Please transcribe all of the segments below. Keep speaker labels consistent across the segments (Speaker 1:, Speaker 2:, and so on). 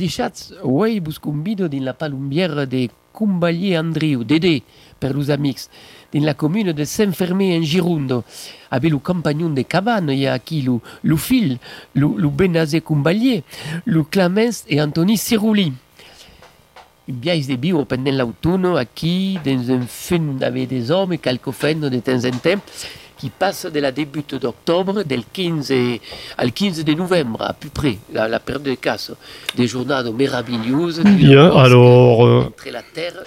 Speaker 1: a deixat uei bus convido din la palumbiera de Cumbalier Andriu, Dede, per los amics, din la commune de Saint-Fermé en Girondo. Ave lo compagnon de cabane, il y a aquí lo, lo fil, lo Benazé Cumbalier, lo Clemens et Antoni Cirouli. Biais de viu pendant l'autunno aquí, dans un fin d'ave des hommes, quelques fennes de temps en temps, qui passe de la début d'octobre, del 15 al 15 de novembre, à peu près, la, la période de casse, des journées merveilleuses.
Speaker 2: Bien, alors, euh,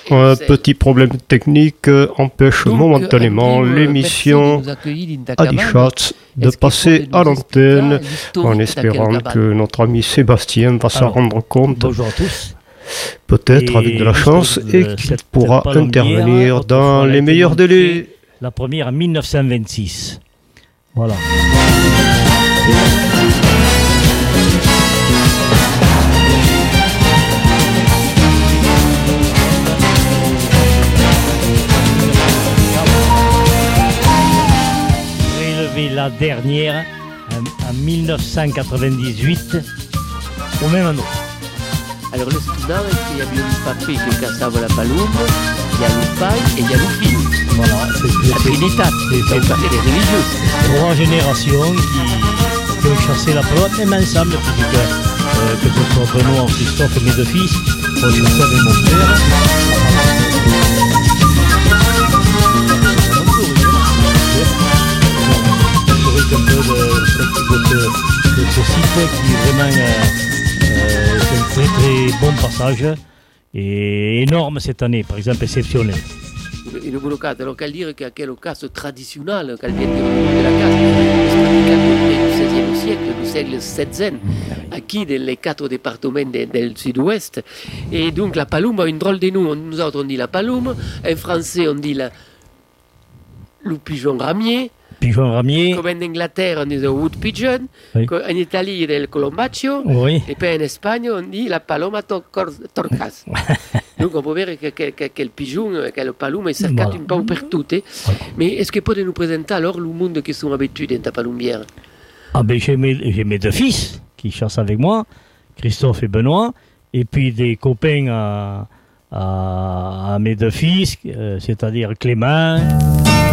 Speaker 2: un petit problème technique euh, empêche
Speaker 1: Donc,
Speaker 2: momentanément
Speaker 1: euh,
Speaker 2: l'émission
Speaker 1: merci de
Speaker 2: passer à l'antenne en espérant que notre ami Sébastien va s'en rendre compte,
Speaker 3: Bonjour à tous.
Speaker 2: peut-être avec de la chance, et qu'il pourra intervenir
Speaker 3: autrefois,
Speaker 2: dans les meilleurs délais.
Speaker 3: La première en 1926. Voilà. Prélevé la dernière en, en 1998 au même endroit.
Speaker 1: Alors le student, il y a bien un papier que cassava la palombe, y a le paille et il y a le fil.
Speaker 3: Voilà, c'est-
Speaker 1: La Trinité,
Speaker 3: c'est-
Speaker 1: des religieux.
Speaker 3: trois générations qui, qui ont chassé la pelote, même ensemble, puisque euh, que ce soit Benoît Christophe, mes deux fils, chassé avec mon père. Historique un peu de, ce- site qui est vraiment euh, euh, c'est un très très bon passage et énorme cette année, par exemple exceptionnel.
Speaker 1: Il est bloqué. Alors qu'elle dire que quel casse traditionnel, qu'elle vient de la casse, du XVIe siècle, du siècle XVI, aquí dans les quatre départements de- del sud-ouest. Et donc la palombe a une drôle de nom. Nous autres on dit la palombe, en français on dit la, le pigeon ramier,
Speaker 3: Pigeon ramier,
Speaker 1: comme en Angleterre on dit le wood pigeon,
Speaker 3: Oui.
Speaker 1: En Italie il y a le colombaccio,
Speaker 3: oui.
Speaker 1: et puis en Espagne on dit la paloma torcas. donc on peut dire que, que, que, que le pigeon, que le palombe est cercat
Speaker 3: Voilà.
Speaker 1: un peu partout. eh. Mais est-ce que peut nous présenter alors le monde qui sont habitués dans ta palombière
Speaker 3: Ah ben j'ai mes, deux fils qui chassent avec moi, Christophe et Benoît, et puis des copains à, à, à mes deux fils, euh, c'est-à-dire Clément,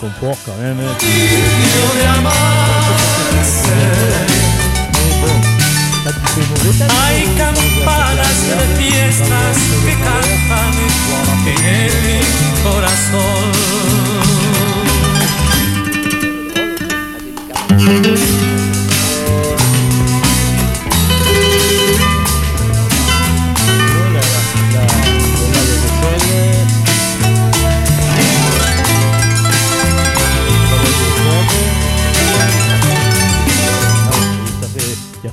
Speaker 3: fais mauvais temps.
Speaker 4: hay campanas de fiestas que cantan en el corazón.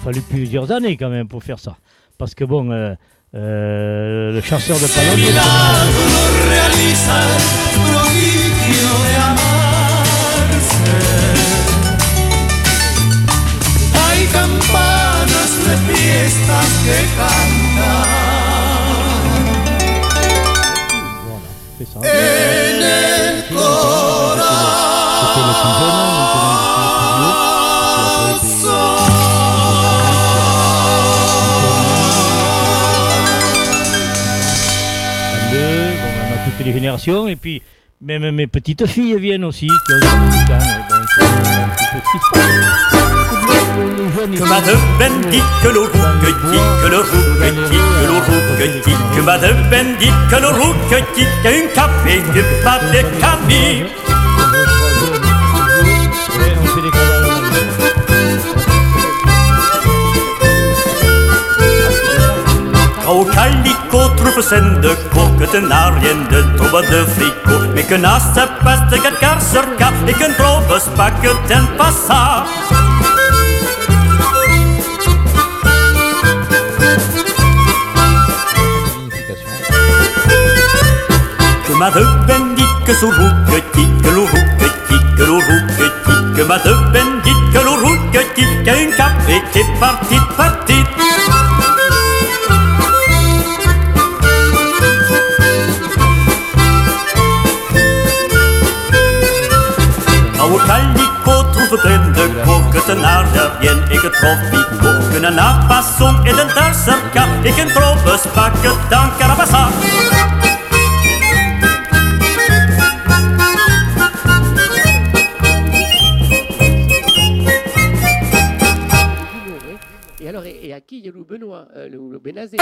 Speaker 3: Fallu plusieurs années quand même pour faire ça. Parce que bon, euh, euh, le chasseur de
Speaker 4: el
Speaker 3: générations, et puis même mes petites filles viennent aussi, qui ont 18 ans. et Bon, il faut un petit peu ce qui se passe. Les jeunes, ils
Speaker 5: Que
Speaker 3: sont-
Speaker 5: Madeleine dit que le rouquetis, que le rouquetis, Au calico trouve scène de que tu n'as rien de trouve de fricot, mais que n'a se passe de car sur cas, et que ne trouves pas que t'aimes pas ça. Que Madeleine dit que sous rouquetis, que le rouquetis, que le rouquetis, que Madeleine dit que le rouquetis, qu'il y a une café qui est partie, et
Speaker 1: alors, et, à qui il y a le Benoît, euh, le, le Bénazé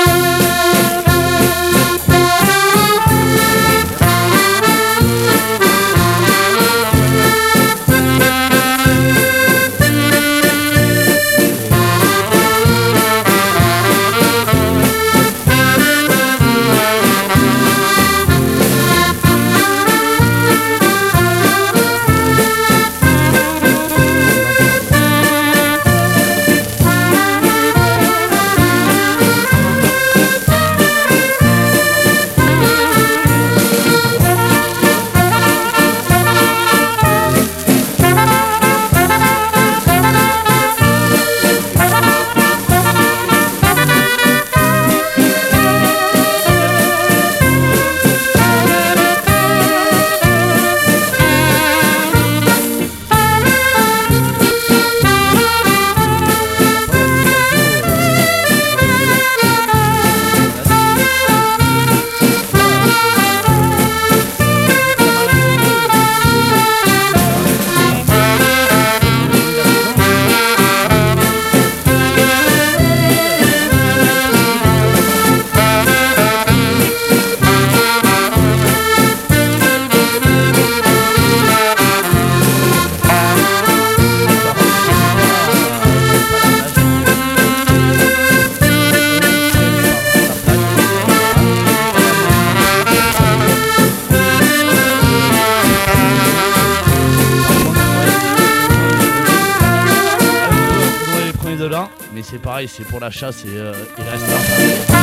Speaker 6: c'est pour la chasse et euh. Et, c'est-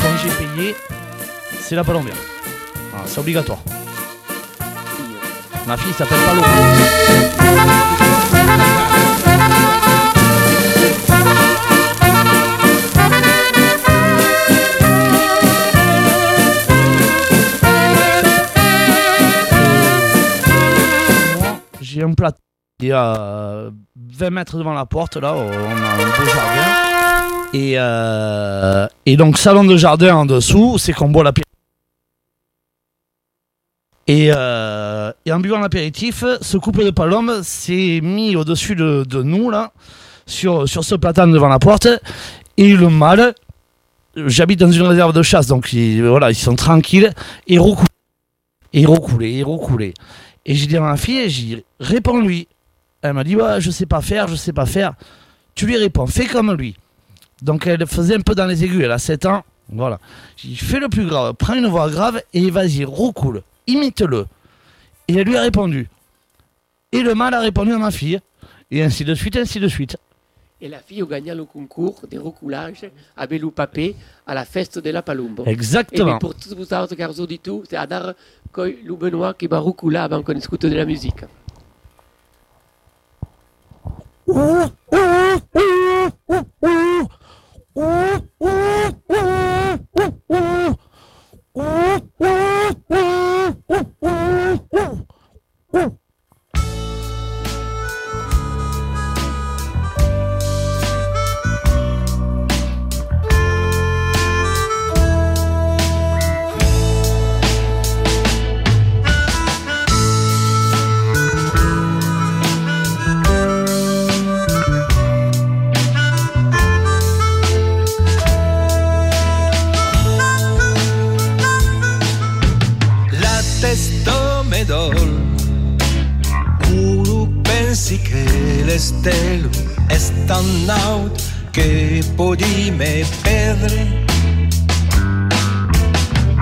Speaker 6: Quand j'ai payé, c'est la palombière. Voilà, c'est obligatoire. Ma fille s'appelle J'ai un plat 20 mètres devant la porte, là, on a un beau jardin. Et, euh, et donc, salon de jardin en dessous, c'est qu'on boit l'apéritif. Et, euh, et en buvant l'apéritif, ce couple de palombes s'est mis au-dessus de, de nous, là, sur, sur ce platane devant la porte. Et le mâle, j'habite dans une réserve de chasse, donc ils, voilà, ils sont tranquilles, et recoulé, et et. Et j'ai dit à ma fille, j'ai dit, réponds-lui. Elle m'a dit, ouais, je sais pas faire, je sais pas faire. Tu lui réponds, fais comme lui. Donc elle faisait un peu dans les aigus, elle a 7 ans. Voilà. J'ai dit, fais le plus grave, prends une voix grave et vas-y, recoule, imite-le. Et elle lui a répondu. Et le mâle a répondu à ma fille. Et ainsi de suite, ainsi de suite.
Speaker 1: Et la fille a gagné le concours de recoulage à Belou Papé à la feste de la Palumbo. Et
Speaker 6: Exactement.
Speaker 1: bien, pour tous vous autres, cars auditeurs, c'est Adar Koy Lou Benoît qui va recouler avant qu'on écoute de la musique.
Speaker 7: Oh, che le stelle Estan out che podi me perdere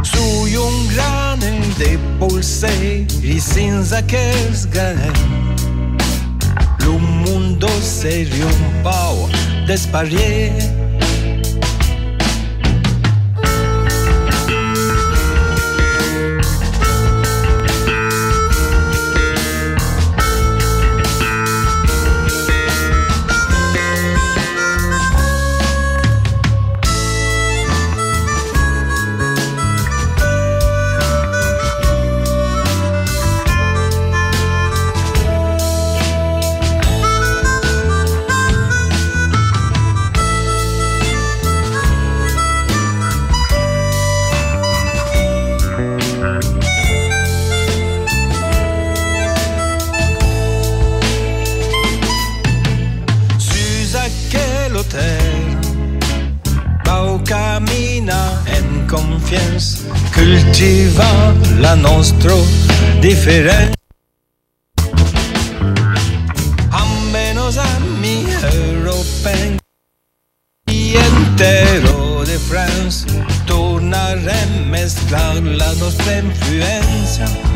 Speaker 7: Su un grane de polseri senza che sgane Lo mundo se riumpau despariere Sus la nostra differenza Ammenos ami europei Entero de France Tornare a mesclar la nostra influenza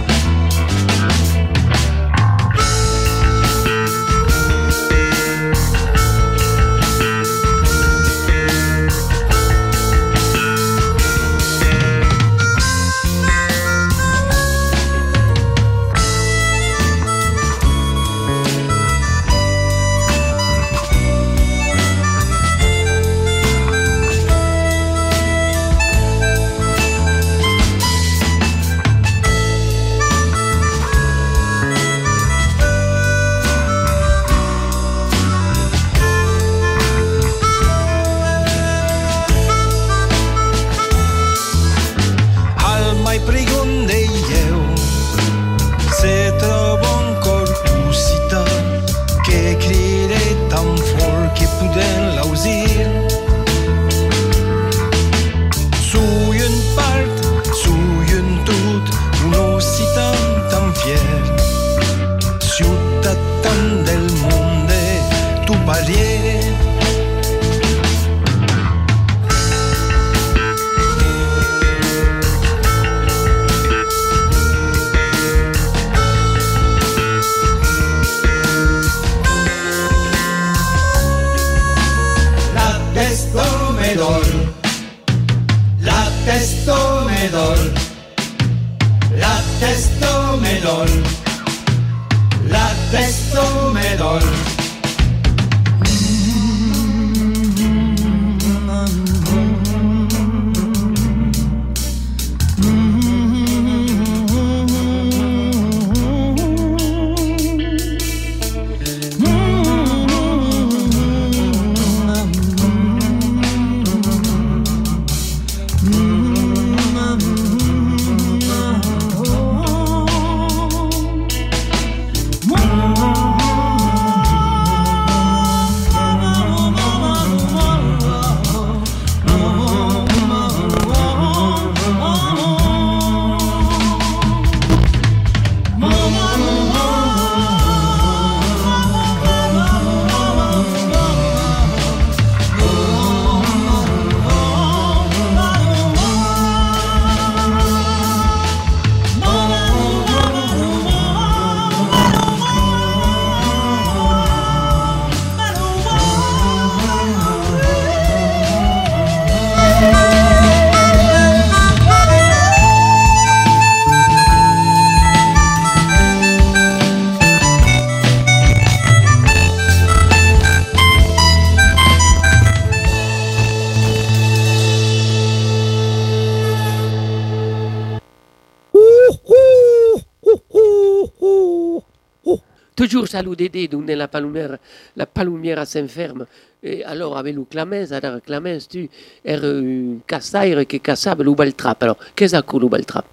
Speaker 1: Dédé, donc la palumière, la palumière à Saint-Ferme. Et alors, avec le Clamens, alors Clamens, tu es un cassaire qui cassable ou baltrap. Alors, qu'est-ce que le baltrap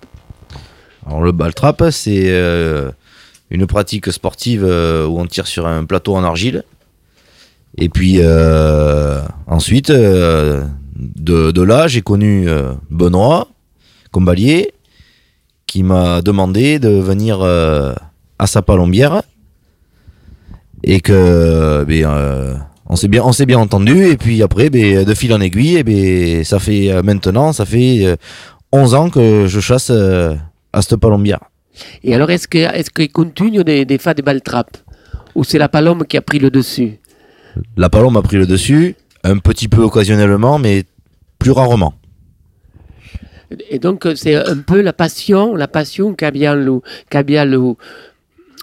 Speaker 8: Alors le ball trap, c'est euh, une pratique sportive euh, où on tire sur un plateau en argile. Et puis euh, ensuite, euh, de, de là, j'ai connu Benoît Combalier qui m'a demandé de venir à sa palombière et que ben, euh, on s'est bien on s'est bien entendu et puis après ben, de fil en aiguille et ben, ça fait euh, maintenant ça fait euh, 11 ans que je chasse euh, à cette palombière.
Speaker 1: Et alors, est-ce que est-ce qu'il continue des, des fois des baltraps Ou c'est la palombe qui a pris le dessus?
Speaker 8: La palombe a pris le dessus, un petit peu occasionnellement, mais plus rarement.
Speaker 1: Et donc, c'est un peu la passion, la passion qu'a bien le, qu'a bien le,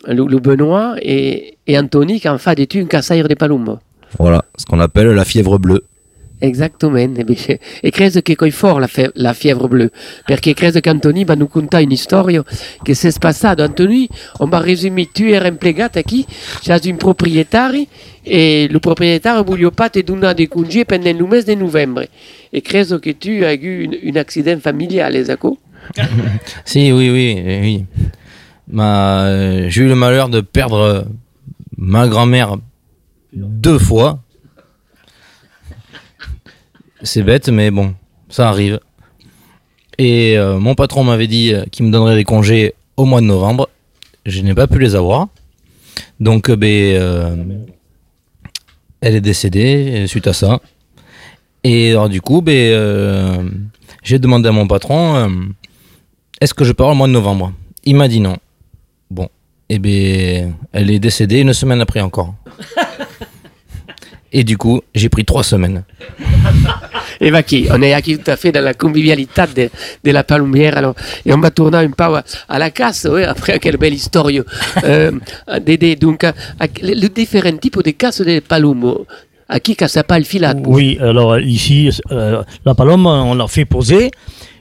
Speaker 1: le, le Benoît et, et Anthony qui en fait des un cassaire des palombes.
Speaker 8: Voilà, ce qu'on appelle la fièvre bleue.
Speaker 1: Exactement. E, beh, e credo che coi for la, fièvre bleue, perché credo che Antoni va nous contar une storia che si è passata. Antoni, on va resumere, tu eri impiegato qui, c'è un proprietario e il proprietario voglio pas te donare dei congés pendant le mese di novembre. E credo che tu hai eu un, un accident familiale, Zaco?
Speaker 9: Si, oui, oui, oui. J'ai eu le malheur de perdre ma grand-mère deux fois. C'est bête, mais bon, ça arrive. Et euh, mon patron m'avait dit qu'il me donnerait des congés au mois de novembre. Je n'ai pas pu les avoir. Donc, euh, ben, euh, elle est décédée suite à ça. Et du coup, ben, j'ai demandé à mon patron est-ce que je pars au mois de novembre? Il m'a dit non. Et ben, elle est décédée une semaine après encore. Et du coup, j'ai pris trois semaines.
Speaker 1: Et va qui? On est ici tout à fait dans la convivialité de, de la palombière. Alors, et on va tourner un peu à, à la casse, ouais, après quelle belle histoire. Euh, Dédé, donc, à- à- le, différents types de casses de palombo. À qui casse pas le filat
Speaker 3: Oui, alors ici, euh, la palombe, on la fait poser.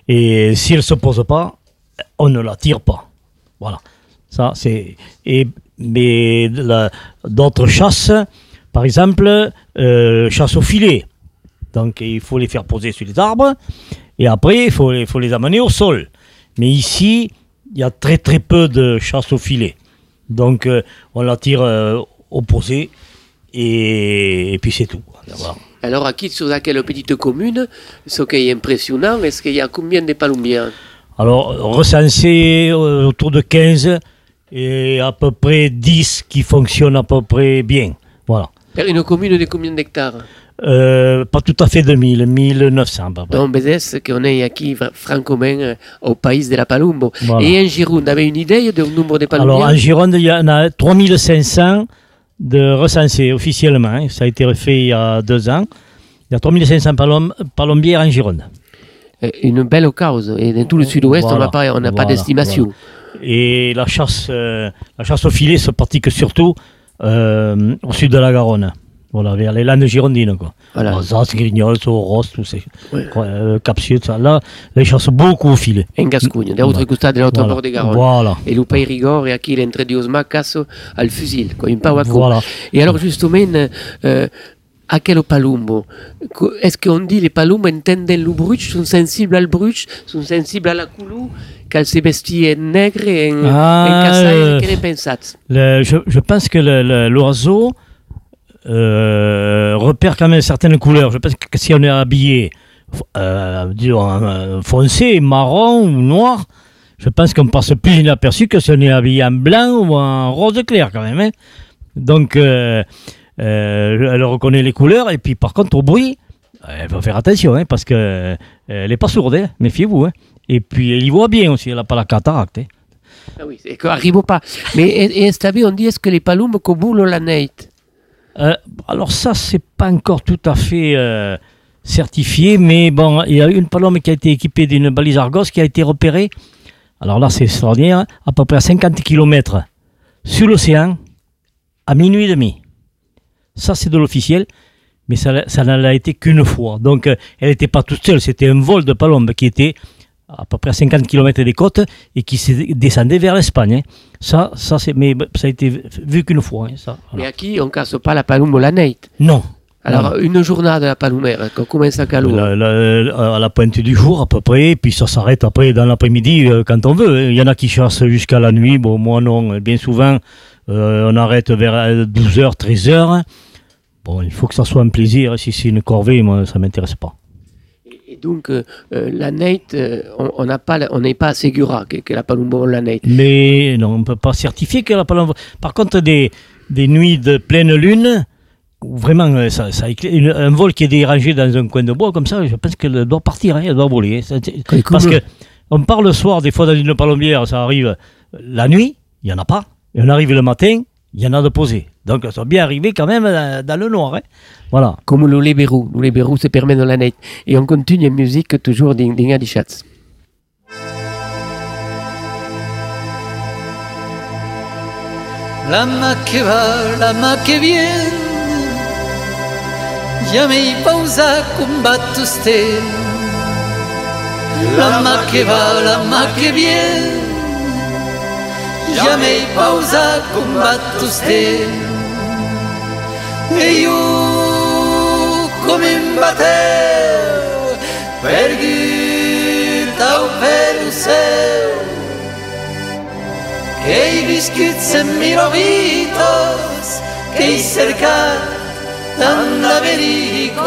Speaker 3: Et si elle ne se pose pas, on ne la tire pas. Voilà. Ça, c'est. Et, mais d'autres chasses, par exemple, euh, chasse au filet. Donc il faut les faire poser sur les arbres. Et après, il faut, il faut les amener au sol. Mais ici, il y a très très peu de chasse au filet. Donc euh, on la tire euh, au posé. Et, et puis c'est tout.
Speaker 1: Alors, à qui sur laquelle petite commune, ce qui est impressionnant, est-ce qu'il y a combien de palombières
Speaker 3: Alors, recensé euh, autour de 15 et à peu près 10 qui fonctionnent à peu près bien. Voilà.
Speaker 1: Une commune de combien d'hectares
Speaker 3: Euh, pas tout à fait 2000, 1900 à peu près.
Speaker 1: Donc, c'est qu'on est ici, francoment, euh, au pays de la palombo.
Speaker 3: Voilà.
Speaker 1: Et en Gironde, avez une idée du nombre de
Speaker 3: Alors,
Speaker 1: palombières
Speaker 3: en Gironde, il y en a 3500 de recensés officiellement. hein. Ça a été refait il y a deux ans. Il y a 3500 palom- palombières en Gironde.
Speaker 1: Euh, Une belle cause. Et dans tout le sud-ouest, on n'a pas, on pas d'estimation.
Speaker 3: Et la chasse, euh, la chasse au filet se pratique surtout euh, au sud de la Garonne. Voilà, vers les landes girondines. Quoi.
Speaker 1: Voilà.
Speaker 3: Alsace, Grignol, Sauros, tous ces.
Speaker 1: Ouais.
Speaker 3: Euh, Capsieux, tout ça. Là, ils chassent beaucoup au filet.
Speaker 1: En Gascogne, dall'altro costado dell'altro
Speaker 3: Voilà.
Speaker 1: bord di Garonne.
Speaker 3: Voilà.
Speaker 1: E lo pai rigore a chi l'entra di Osmacas al fusil, con un pau a co.
Speaker 3: Voilà.
Speaker 1: Et alors justement, euh, a quel palumbo? Est-ce qu'on dit les palumbo entendent le bruch, sont sensibles al bruch, sont sensibles à la coulou, qu'elle se vestit en nègre et en,
Speaker 3: Ah,
Speaker 1: en cassai, que ne pensate?
Speaker 3: Le- je, je pense que l'oiseau euh, repère quand même certaines couleurs. Je pense que si on est habillé euh, disons, euh, foncé, marron ou noir, je pense qu'on passe plus inaperçu que si on est habillé en blanc ou en rose clair quand même. hein. Donc, euh, euh, elle reconnaît les couleurs et puis par contre au bruit, elle faut faire attention hein, parce que euh, n'est pas sourde, hein, méfiez-vous. hein. Et puis elle y voit bien aussi, elle n'a pas la cataracte.
Speaker 1: Ah oui, c'est qu'arrive pas. Mais et cette on dit est-ce que les palumbo cobulo la neit
Speaker 3: Euh, alors ça, c'est pas encore tout à fait euh, certifié, mais bon, il y a une palombe qui a été équipée d'une balise Argos qui a été repérée. Alors là, c'est extraordinaire, à peu près à 50 km sur l'océan à minuit et demi. Ça, c'est de l'officiel, mais ça, ça n'en a été qu'une fois. Donc, euh, elle n'était pas toute seule, c'était un vol de palombe qui était à peu près à 50 km des côtes et qui descendait vers l'Espagne. hein. Ça, ça c'est, mais ça a été vu qu'une fois. hein, ça, voilà.
Speaker 1: Mais à qui on casse pas la palumbo la neit
Speaker 3: Non.
Speaker 1: Alors, une journée de la palumère, quand commence à.
Speaker 3: La- la- à la pointe du jour à peu près, puis ça s'arrête après dans l'après-midi euh, quand on veut. hein. Il y en a qui chassent jusqu'à la nuit, bon moi non. Bien souvent, euh, on arrête vers 12h, 13h. Bon, il faut que ça soit un plaisir. Si c'est une corvée, moi ça m'intéresse pas.
Speaker 1: Et donc, euh, euh, la euh, on n'a pas, on n'est pas assuré que, que la palumbo la neit.
Speaker 3: Mais non, on ne peut pas certifier que la palombe. Par contre, des, des nuits de pleine lune, où vraiment, euh, ça, ça éclaire- une- un vol qui est dérangé dans un coin de bois comme ça, je pense qu'elle doit partir, hein, elle doit voler. hein. Parce que on part le soir, des fois dans une palombière, ça arrive la nuit, il n'y en a pas. Et on arrive le matin, il y en a de posés. Donc, ça doit bien arriver quand même dans, dans le noir. hein. Voilà.
Speaker 1: Comme le Leberou. Le Leberou se permet dans la neit. Et on continue en musique toujours d'Inga di Schatz.
Speaker 10: La main que va, la main que viene, llamei pausa combatto ste. La main que va, la main que viene, llamei pausa combatto ste. E io come imbatteo per o per il cielo que hay biscuits en mirovitos, que hay cerca tan verídicos.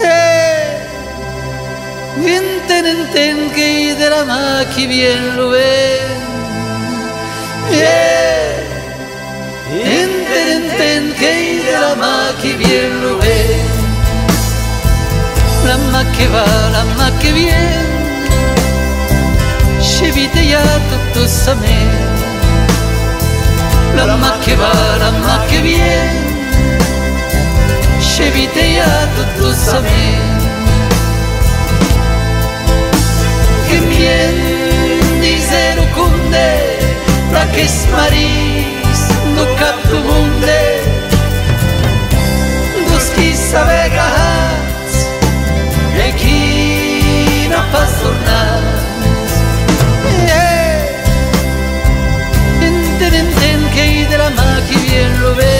Speaker 10: Eh, enten, enten, que hay de la maqui bien lo ven. Eh, enten, enten, que hay de la maqui bien lo ven. La ma que va, la ma que viene scevite ja tutto sa me la ma che va, la ma che viene scevite ja tutto sa me che mien di zero cunde da che smaris no cap munde dos qui sabe gats e qui no pas tornar Enten, enten, que de la que bien lo ve.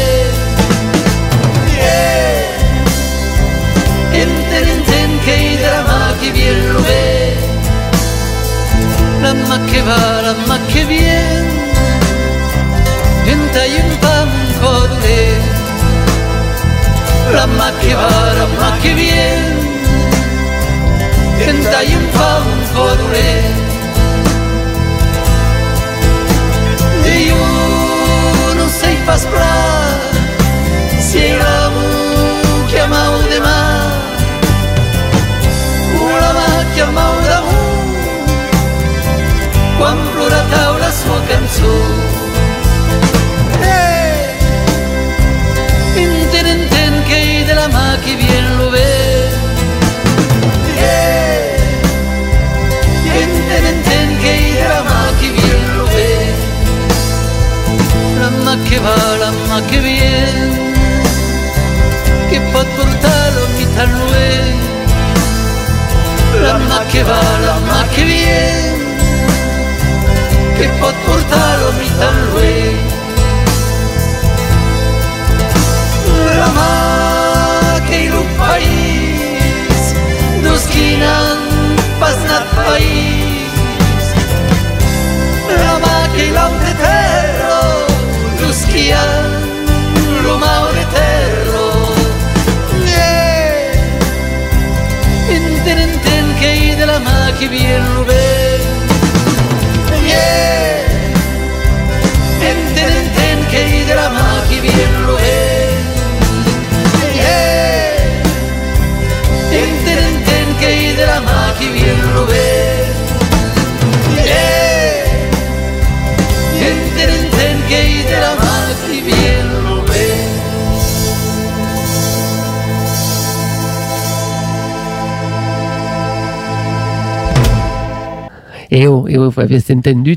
Speaker 1: Et et vous avez entendu.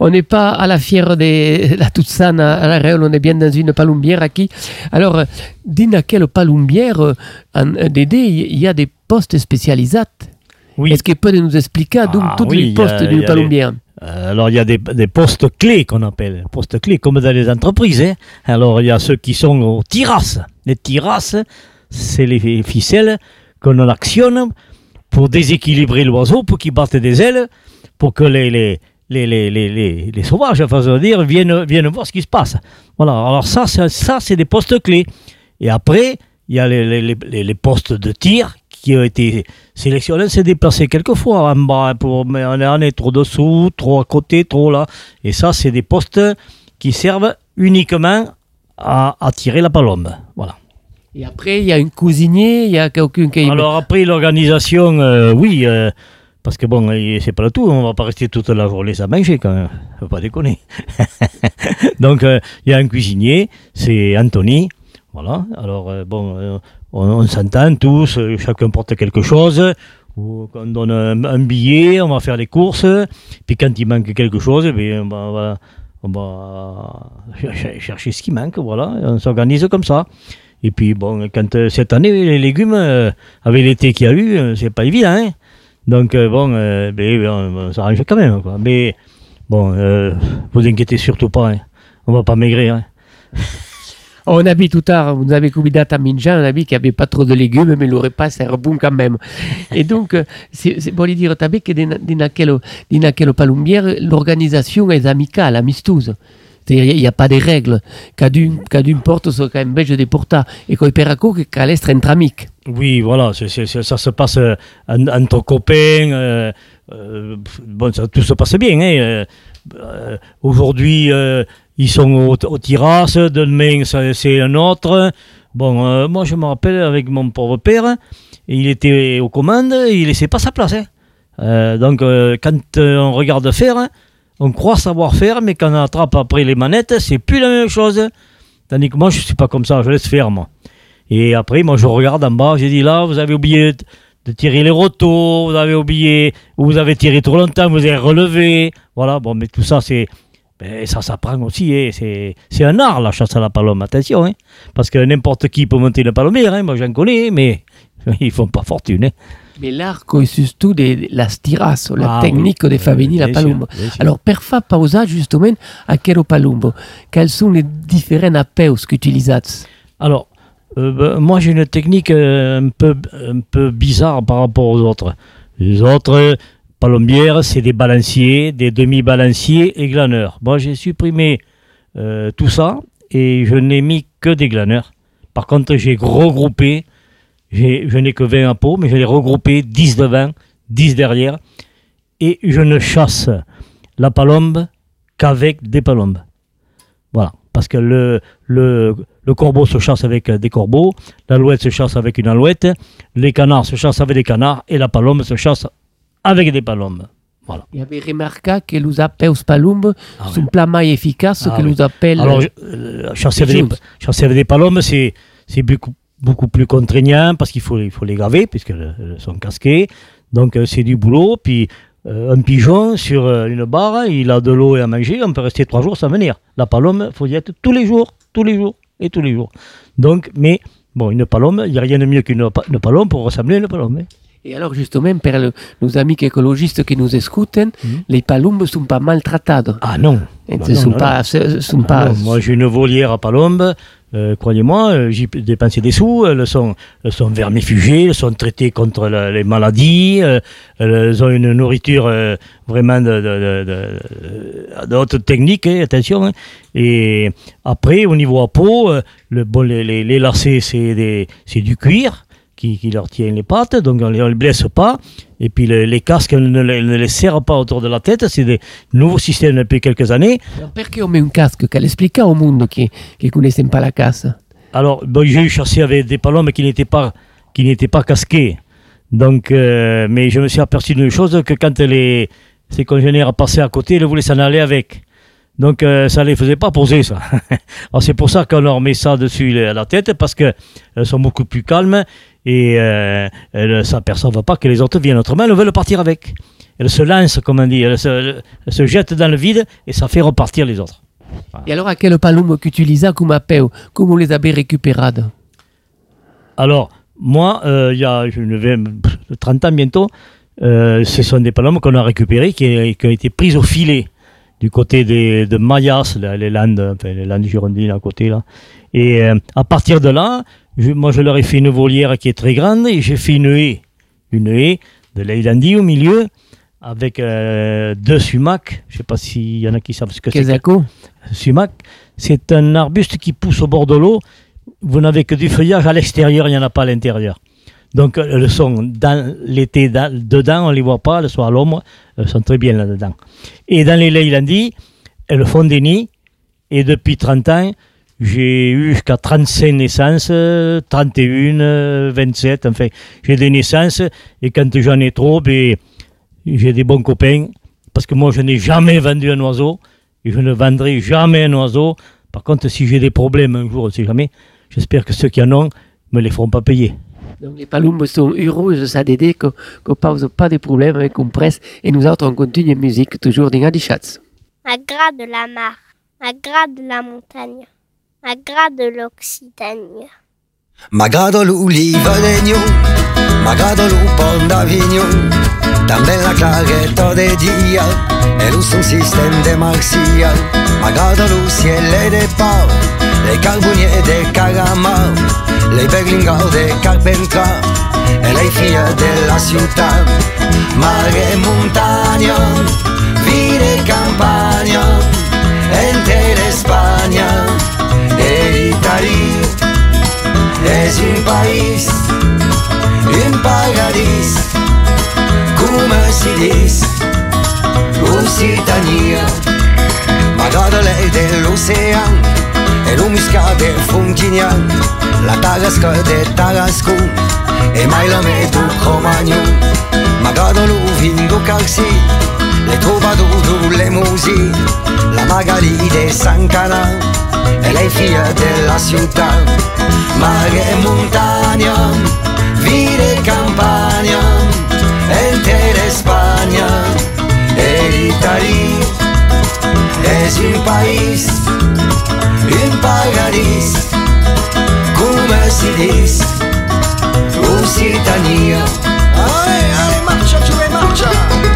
Speaker 1: On n'est pas à la fière de la Toussaint à la Réole, on est bien dans une palombière ici. Alors, dans quelle palombière, en Dédé, il y a des postes spécialisés.
Speaker 3: Oui.
Speaker 1: Est-ce qu'il peut nous expliquer
Speaker 3: Ah
Speaker 1: tous
Speaker 3: oui,
Speaker 1: les postes d'une palombière
Speaker 3: Euh, Alors, il y a des, des postes clés qu'on appelle, postes clés, comme dans les entreprises. hein. Alors, il y a ceux qui sont aux tirasses. Les tirasses, c'est les ficelles qu'on actionne pour déséquilibrer l'oiseau, pour qu'il batte des ailes, pour que les, les, les, les, les, les, sauvages, veux dire, viennent, viennent voir ce qui se passe. Voilà, alors ça, c'est- ça c'est des postes clés. Et après, il y a les, les, les- postes de tir qui ont été sélectionnés, s'est déplacé quelquefois en bas, pour, mais on est, on est trop dessous, trop à côté, trop là. Et ça, c'est des postes qui servent uniquement à, à tirer la palombe. Voilà.
Speaker 1: Et après, il y a un cuisinier, il y a quelqu'un qui...
Speaker 3: Alors après l'organisation, euh, oui, euh, parce que bon, c'est pas le tout, on va pas rester toute la journée sans manger quand même, faut pas déconner. Donc euh, il y a un cuisinier, c'est Anthony, voilà. Alors euh, bon, euh, on, s'entend tous, chacun porte quelque chose. On donne un, billet, on va faire les courses. Puis quand il manque quelque chose, eh bien, on va, on chercher ce qui manque, voilà. On s'organise comme ça. Et puis bon, quand cette année les légumes, avec l'été qu'il y a eu, c'est pas évident. hein. Donc euh, bon, euh, ben, ben, on, quand même. Quoi. Mais bon, euh, vous inquiétez surtout pas. hein. On va pas maigrir. hein.
Speaker 1: On a vu tout tard, vous avez convidat à Minja, on a vu qu'il n'y avait pas trop de légumes, mais le repas c'est bon quand même. Et donc, euh, c'est pour dire tabe que dans quelle palombière, l'organisation est amicale, amistouse. Il n'y a pas de règles. Cadun, cadun porte ce qu'un belge de porta. Et peut que qu'à l'est entre.
Speaker 3: Oui, voilà, ça se passe euh, en- entre copains. euh, euh, bon, ça- tout se passe bien. hein, Aujourd'hui, ils sont au, au terrasse, demain, c'est un autre. Bon, moi, je me rappelle avec mon pauvre père, il était aux commandes, il laissait pas sa place. hein. Donc, quand on regarde faire, on croit savoir faire, mais quand on attrape après les manettes, c'est plus la même chose. Tandis que moi, je suis pas comme ça, je laisse faire, moi. Et après, moi, je regarde en bas, j'ai dit là, vous avez oublié de- tirer les rotos, vous avez oublié, ou vous avez tiré trop longtemps, vous avez relevé. Voilà, bon, mais tout ça, c'est. ben, ça s'apprend aussi, hein, c'est un art la chasse à la palombe, attention, hein, parce que n'importe qui peut monter une palombière, hein, moi j'en connais, mais ils font pas fortune.
Speaker 1: Mais l'arc est surtout de la stiras, la
Speaker 3: Ah
Speaker 1: technique
Speaker 3: oui,
Speaker 1: la
Speaker 3: sûr.
Speaker 1: Alors, per fa pausa justement à quel palombo Quels sont les différents appels qu'utilisez
Speaker 3: Alors, euh, ben, moi j'ai une technique euh, un, peu, un peu bizarre par rapport aux autres. Les autres palombières, c'est des balanciers, des demi-balanciers et glaneurs. Moi j'ai supprimé euh, tout ça et je n'ai mis que des glaneurs. Par contre, j'ai regroupé, je n'ai que 20 à peau, mais je l'ai regroupé 10 devant, 10 derrière. Et je ne chasse la palombe qu'avec des palombes. Voilà. Parce que le, le, le corbeau se chasse avec euh, des corbeaux, l'alouette se chasse avec une alouette, les canards se chassent avec des canards et la palombe se chasse avec des palombes. Voilà.
Speaker 1: Il y avait remarqué que les appels palombes
Speaker 3: Ah
Speaker 1: mal efficaces
Speaker 3: Ah
Speaker 1: que
Speaker 3: oui.
Speaker 1: les appels.
Speaker 3: Alors, je- euh, chasser, avec des, chasser avec des palombes, c'est, c'est beaucoup, beaucoup plus contraignant parce qu'il faut, il faut les graver puisqu'elles sont casquées. Donc, euh, c'est du boulot. Puis, euh, un pigeon sur euh, une barre, il a de l'eau et à manger, on peut rester trois jours sans venir. La palombe, il faut y être tous les jours, tous les jours et tous les jours. Donc, mais Bon, une palombe, il n'y a rien de mieux qu'une pa- une palombe pour ressembler à une palombe. hein.
Speaker 1: Et alors, justement, pour le- nos amis écologistes qui nous écoutent,
Speaker 3: Mhm.
Speaker 1: les palombes sont pas maltraitées.
Speaker 3: Ah non. Bah non,
Speaker 1: sont
Speaker 3: non,
Speaker 1: pas, ce sont
Speaker 3: Ah
Speaker 1: pas.
Speaker 3: non, moi, j'ai une volière à palombe. Euh, Croyez-moi, euh, j'y ai dépensé des sous. Elles sont, elles sont vermifugées, elles sont traitées contre les maladies. euh, elles ont une nourriture euh, vraiment de, de, de, de- haute technique, hein, attention. hein. Et après, au niveau à peau, euh, le, bon, les, les, les lacets, c'est du cuir qui, qui leur tient les pattes, donc on ne les, blesse pas. Et puis le- les casques, on ne, les- ne les serre pas autour de la tête. C'est des nouveaux systèmes depuis quelques années.
Speaker 1: Alors, Pourquoi on met un casque Qu'elle explique au monde qui ne connaissent pas la casse
Speaker 3: Alors, bon, j'ai eu chassé avec des palombes qui n'étaient pas, qui n'étaient pas casquées. Donc, euh, mais je me suis aperçu d'une chose, que quand les, ces congénères passaient à côté, ils voulaient s'en aller avec. Donc, euh, ça les faisait pas poser, ça. Alors, c'est pour ça qu'on leur met ça dessus à la tête, parce que elles sont beaucoup plus calmes et euh, elles ne s'aperçoivent pas que les autres viennent. Autrement, elles veulent partir avec. Elles se lancent, comme on dit, elles se, elles se jettent dans le vide et ça fait repartir les autres.
Speaker 1: Et alors, à quelle palombe qu'utilisa comme appel Comment les avez récupérées
Speaker 3: Alors, moi, euh, il y a une vingt- pff, 30 ans bientôt, euh, ce sont des palombes qu'on a récupérées qui, qui ont été prises au filet du côté des, de Mayas, les Landes, enfin, les Landes girondines à côté là. Et euh, à partir de là, je- moi je leur ai fait une volière qui est très grande et j'ai fait une haie, une haie de Leilandi au milieu avec euh, deux sumacs. Je sais pas s'il y en a qui savent ce que c'est. que-
Speaker 1: Quesaco
Speaker 3: sumac, c'est un arbuste qui pousse au bord de l'eau. Vous n'avez que du feuillage à l'extérieur, il n'y en a pas à l'intérieur. Donc euh, elles sont dans l'été dans- dedans, on ne les voit pas, elles sont à l'ombre, elles sont très bien là-dedans. Et dans les Leylandis, elles font des nids. Et depuis 30 ans, j'ai eu jusqu'à 35 naissances, euh, 31, euh, 27, enfin, j'ai des naissances. Et quand j'en ai trop, ben, j'ai des bons copains. Parce que moi, je n'ai jamais vendu un oiseau. Et je ne vendrai jamais un oiseau. Par contre, si j'ai des problèmes un jour, on ne sait jamais, j'espère que ceux qui en ont me les feront pas payer.
Speaker 1: Donc, les palombes sont heureuses, ça d'aider qu'on ne pose pas de problèmes avec qu'on presse. Et nous autres, on continue la musique, toujours dans Adichatz.
Speaker 11: à gras de la mare, à gras de la montagne, à gras de l'Occitanie.
Speaker 4: M'agrada l'oliva d'Egno, m'agrada lo pont d'Avigno, també la claretta de dia e lo son sistema de Marcia. M'agrada lo ciel de pau, les carboniers de Caramau, les berlingots de Carpentras e le filles de la ciutat. Mare e montagna, vide e campagna, entre l'Espagna e l'Italia. És un país, un paradís, com si diz, Occitania. M'agrada l'aire de l'ocean, e lo muscat de Fontignan, la tarasca de Tarascon, e mai la meto Romagnon. M'agrada lo vingo calci, le troubadours, le musi, la Magali de San Canal, e le figlie della città. Mare e montagna, vide e campagna, entre l'Espagna e l'Italia. És un país, en Pagarís, Comercidís, Occitania. ¡Ale, ale, marcha, chile, marcha!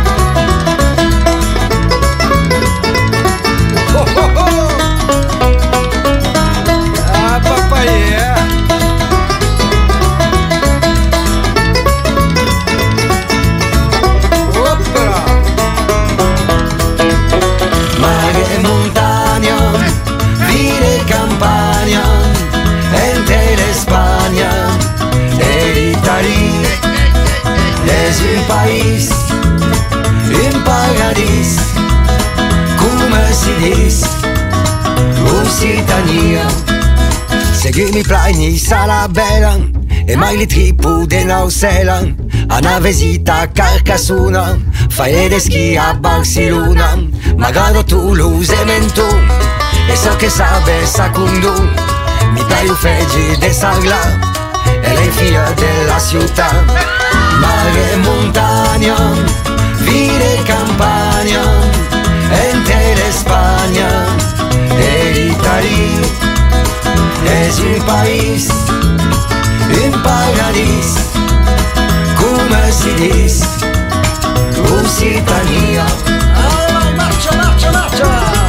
Speaker 4: país, en paradis, come si dice, Citania. Seguir-me pra Nissa la Bella e mai le tribù de Nausela. Una visita a Carcassona, fai le schi a Barcellona, magari tu lo usemento, e so che sabe sacundo, mi paio feggi de sangla, e lei figlia della città. Malghe montagna, vire campagna, entera España, el Italy es un país, un paradís, come si dice, Lusitania. Allora, marcia, marcia, marcia!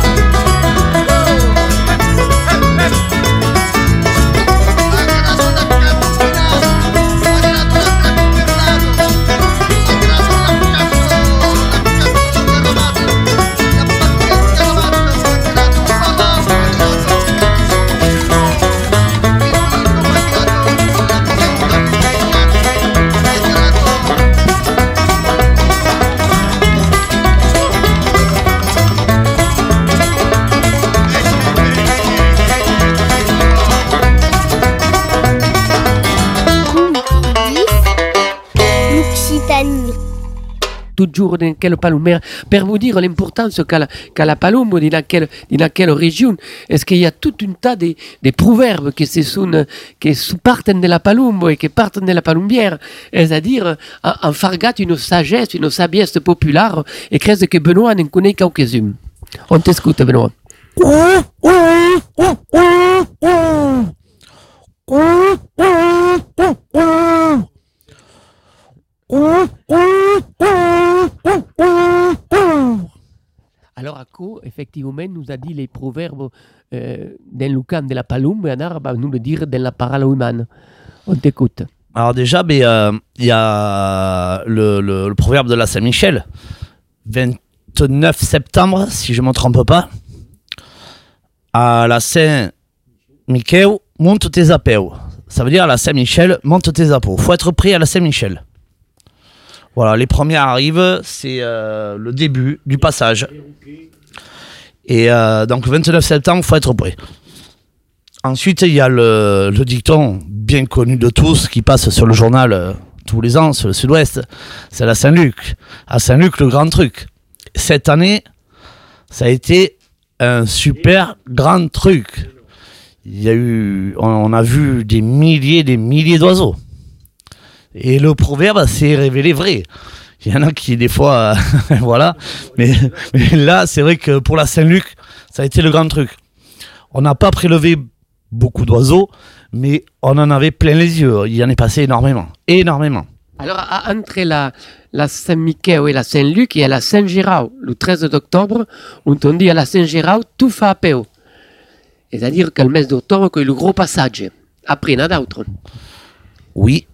Speaker 1: Toujours dans quelle palomère, pour vous dire l'importance qu'a la, palombe dans laquelle, dans laquelle région. Est-ce qu'il y a tout un tas de, proverbes qui, se sont, qui partent de la palombe et qui partent de la palombière, c'est-à-dire en, fargat une sagesse, une sabiesse populaire, et crève que Benoît n'en connaît quelques-unes. On t'écoute, Benoît. Alors, Ako, effectivement, nous a dit les proverbes euh, dans le camp de la palombe, et Anar va nous le dire dans la parole humaine. On t'écoute.
Speaker 6: Alors déjà, ben, euh, il y a le, le- le proverbe de la Saint-Michel, 29 septembre, si je ne me trompe pas. À la Saint-Michel, monte tes apéos. Ça veut dire à la Saint-Michel, monte tes apéos. faut être prêt à la Saint-Michel. Voilà, les premières arrivent, c'est euh, le début du passage. Et euh, donc le 29 septembre, faut être prêt. Ensuite, il y a le, dicton bien connu de tous qui passe sur le journal euh, tous les ans, sur le sud-ouest. C'est la Saint-Luc. À Saint-Luc, le grand truc. Cette année, ça a été un super grand truc. Il y a eu, on a vu des milliers, des milliers d'oiseaux. Et le proverbe s'est révélé vrai. Il y en a qui, des fois, euh, voilà. Mais, mais là, c'est vrai que pour la Saint-Luc, ça a été le grand truc. On n'a pas prélevé beaucoup d'oiseaux, mais on en avait plein les yeux. Il y en est passé énormément. Énormément.
Speaker 1: Alors, à- entre la, la Saint-Michel et la Saint-Luc, il y a la Saint-Gérard, le 13 d'octobre, où on dit à la Saint-Gérard, tout fait à peu. C'est-à-dire que le mes d'octobre, que le gros passage. Après, il y en a d'autres.
Speaker 6: Oui.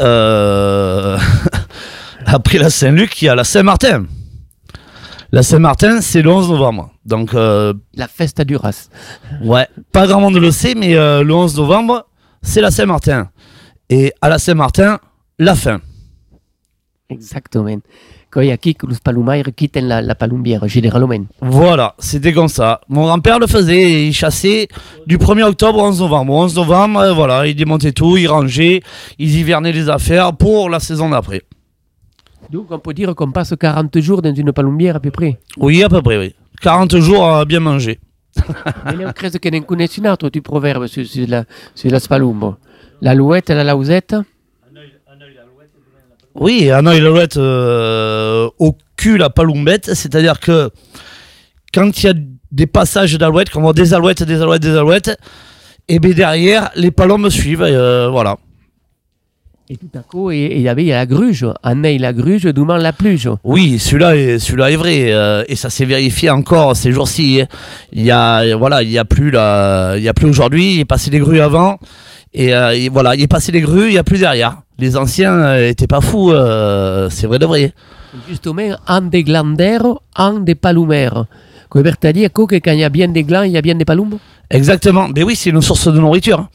Speaker 6: Euh, Après la Saint-Luc, il y a la Saint-Martin. La Saint-Martin, c'est le 11 novembre. Donc, euh,
Speaker 1: La festa du Ras.
Speaker 6: ouais, pas grand monde le sait, mais euh, le 11 novembre, c'est la Saint-Martin. Et à la Saint-Martin, la fin.
Speaker 1: Exactement. Quand il y a qui que les palumaires quittent la, la palumbière, généralement.
Speaker 6: Voilà, c'était comme ça. Mon grand-père le faisait, il chassait du 1er octobre au 11 novembre. Au 11 novembre, euh, voilà, il démontait tout, il rangeait, ils hivernaient les affaires pour la saison d'après.
Speaker 1: Donc, on peut dire qu'on passe 40 jours dans une palumbière à peu près.
Speaker 6: Oui, à peu près, oui. 40 jours à bien manger.
Speaker 1: Mais on crée que n'en connaît un autre, tu proverbe sur, sur la, sur la spalumbo. L'alouette, la lausette.
Speaker 6: Oui, un œil l'alouette euh, au cul la palumbette, c'est-à-dire que quand il y a des passages d'alouettes, qu'on voit des alouettes, des alouettes, des alouettes, et bien derrière, les palombes suivent, euh, voilà.
Speaker 1: Et tout à coup, il y avait il la gruge. Œil la gruge, douman la pluge.
Speaker 6: Oui, celui-là est, est vrai, euh, et ça s'est vérifié encore ces jours-ci. hein. Il y a, voilà, il y a plus là, il y a plus aujourd'hui, il est passé des grues avant, et, euh, et voilà, il est passé des grues, il y a plus derrière. Les anciens euh, étaient pas fous, euh, c'est vrai de vrai.
Speaker 1: Justement, un des glandères, un des palumères. Que quand il y a bien des glands, il y a bien des palumbes.
Speaker 6: Exactement. Mais oui, c'est une source de nourriture.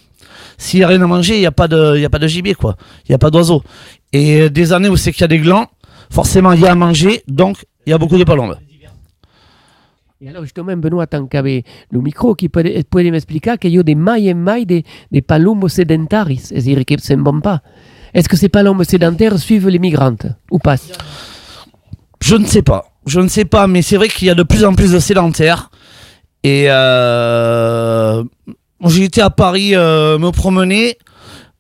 Speaker 6: S'il n'y a rien à manger, il n'y a, pas de- il y a pas de gibier, quoi. Il n'y a pas d'oiseaux. Et euh, des années où c'est qu'il y a des glands, forcément, il y a à manger, donc il y a beaucoup de palombes.
Speaker 1: Et alors, justement, Benoît, tant qu'avait le micro, qui peut, m'expliquer qu'il y a des mailles et mailles des, des palombes sédentaris, c'est-à-dire pas. Est-ce que ces palombes sédentaires suivent les migrantes ou pas?
Speaker 6: Je ne sais pas. Je ne sais pas, mais c'est vrai qu'il y a de plus en plus de sédentaires. Et euh, j'ai été à Paris euh, me promener,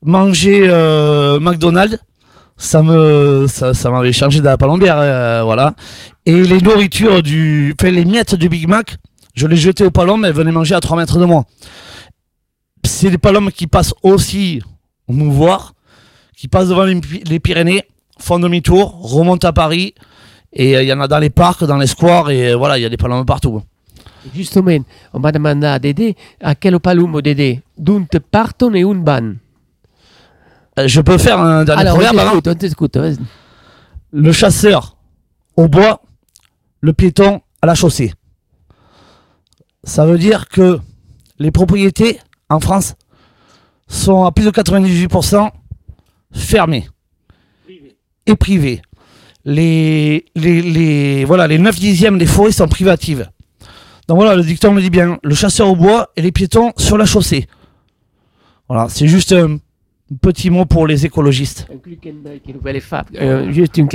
Speaker 6: manger euh, McDonald's. Ça me, ça, ça m'avait changé de la euh, voilà. Et les nourritures du, enfin, les miettes du Big Mac, je les jetais aux palombes, elles venaient manger à 3 mètres de moi. C'est des palombes qui passent aussi nous voir, qui passent devant les, les Pyrénées, font demi-tour, remontent à Paris. Et euh, il y en a dans les parcs, dans les squares, et euh, voilà, il y a des palombes partout.
Speaker 1: Justement, on va demander à Dédé, à quel palumo Dédé? Et un ban
Speaker 6: je peux faire un dernier
Speaker 1: Alors,
Speaker 6: proverbe
Speaker 1: vas-y.
Speaker 6: Le chasseur au bois, le piéton à la chaussée. Ça veut dire que les propriétés en France sont à plus de 98% fermées et privées. Les, les, les, voilà, les 9 dixièmes des forêts sont privatives. Donc voilà, le dicton me dit bien, le chasseur au bois et les piétons sur la chaussée. Voilà, c'est juste un petit mot pour les écologistes.
Speaker 1: Euh, juste une.